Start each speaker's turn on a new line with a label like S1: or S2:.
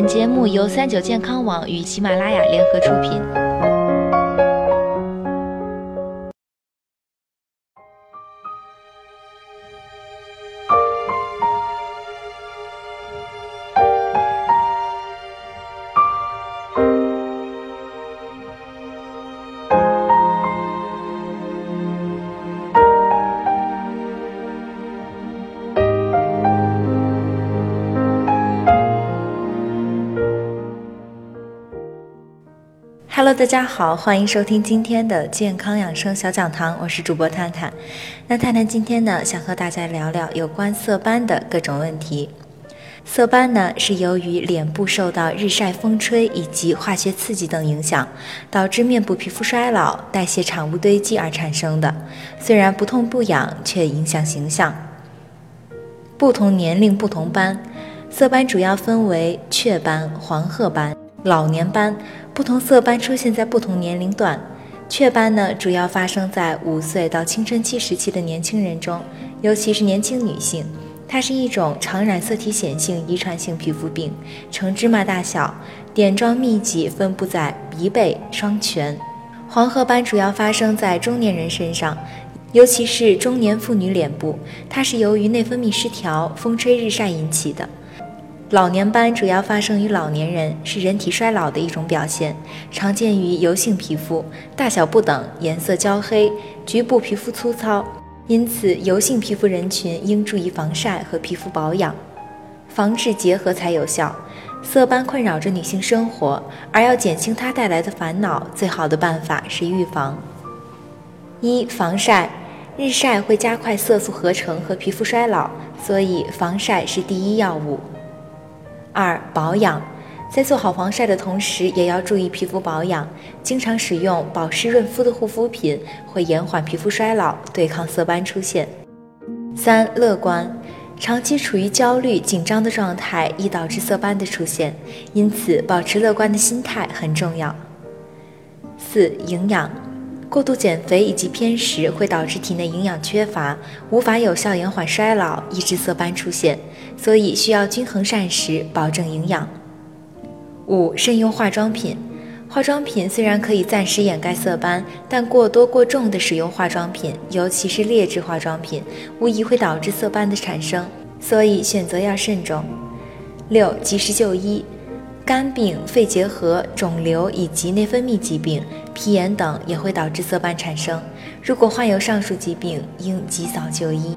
S1: 本节目由三九健康网与喜马拉雅联合出品。Hello，大家好，欢迎收听今天的健康养生小讲堂，我是主播探探。那探探今天呢，想和大家聊聊有关色斑的各种问题。色斑呢，是由于脸部受到日晒、风吹以及化学刺激等影响，导致面部皮肤衰老、代谢产物堆积而产生的。虽然不痛不痒，却影响形象。不同年龄不同斑，色斑主要分为雀斑、黄褐斑。老年斑，不同色斑出现在不同年龄段。雀斑呢，主要发生在五岁到青春期时期的年轻人中，尤其是年轻女性。它是一种常染色体显性遗传性皮肤病，呈芝麻大小，点状密集，分布在鼻背、双颧。黄褐斑主要发生在中年人身上，尤其是中年妇女脸部，它是由于内分泌失调、风吹日晒引起的。老年斑主要发生于老年人，是人体衰老的一种表现，常见于油性皮肤，大小不等，颜色焦黑，局部皮肤粗糙。因此，油性皮肤人群应注意防晒和皮肤保养，防治结合才有效。色斑困扰着女性生活，而要减轻它带来的烦恼，最好的办法是预防。一、防晒，日晒会加快色素合成和皮肤衰老，所以防晒是第一要务。二、保养，在做好防晒的同时，也要注意皮肤保养。经常使用保湿润肤的护肤品，会延缓皮肤衰老，对抗色斑出现。三、乐观，长期处于焦虑紧张的状态，易导致色斑的出现，因此保持乐观的心态很重要。四、营养，过度减肥以及偏食会导致体内营养缺乏，无法有效延缓衰老，抑制色斑出现。所以需要均衡膳食，保证营养。五、慎用化妆品。化妆品虽然可以暂时掩盖色斑，但过多过重的使用化妆品，尤其是劣质化妆品，无疑会导致色斑的产生。所以选择要慎重。六、及时就医。肝病、肺结核、肿瘤以及内分泌疾病、皮炎等也会导致色斑产生。如果患有上述疾病，应及早就医。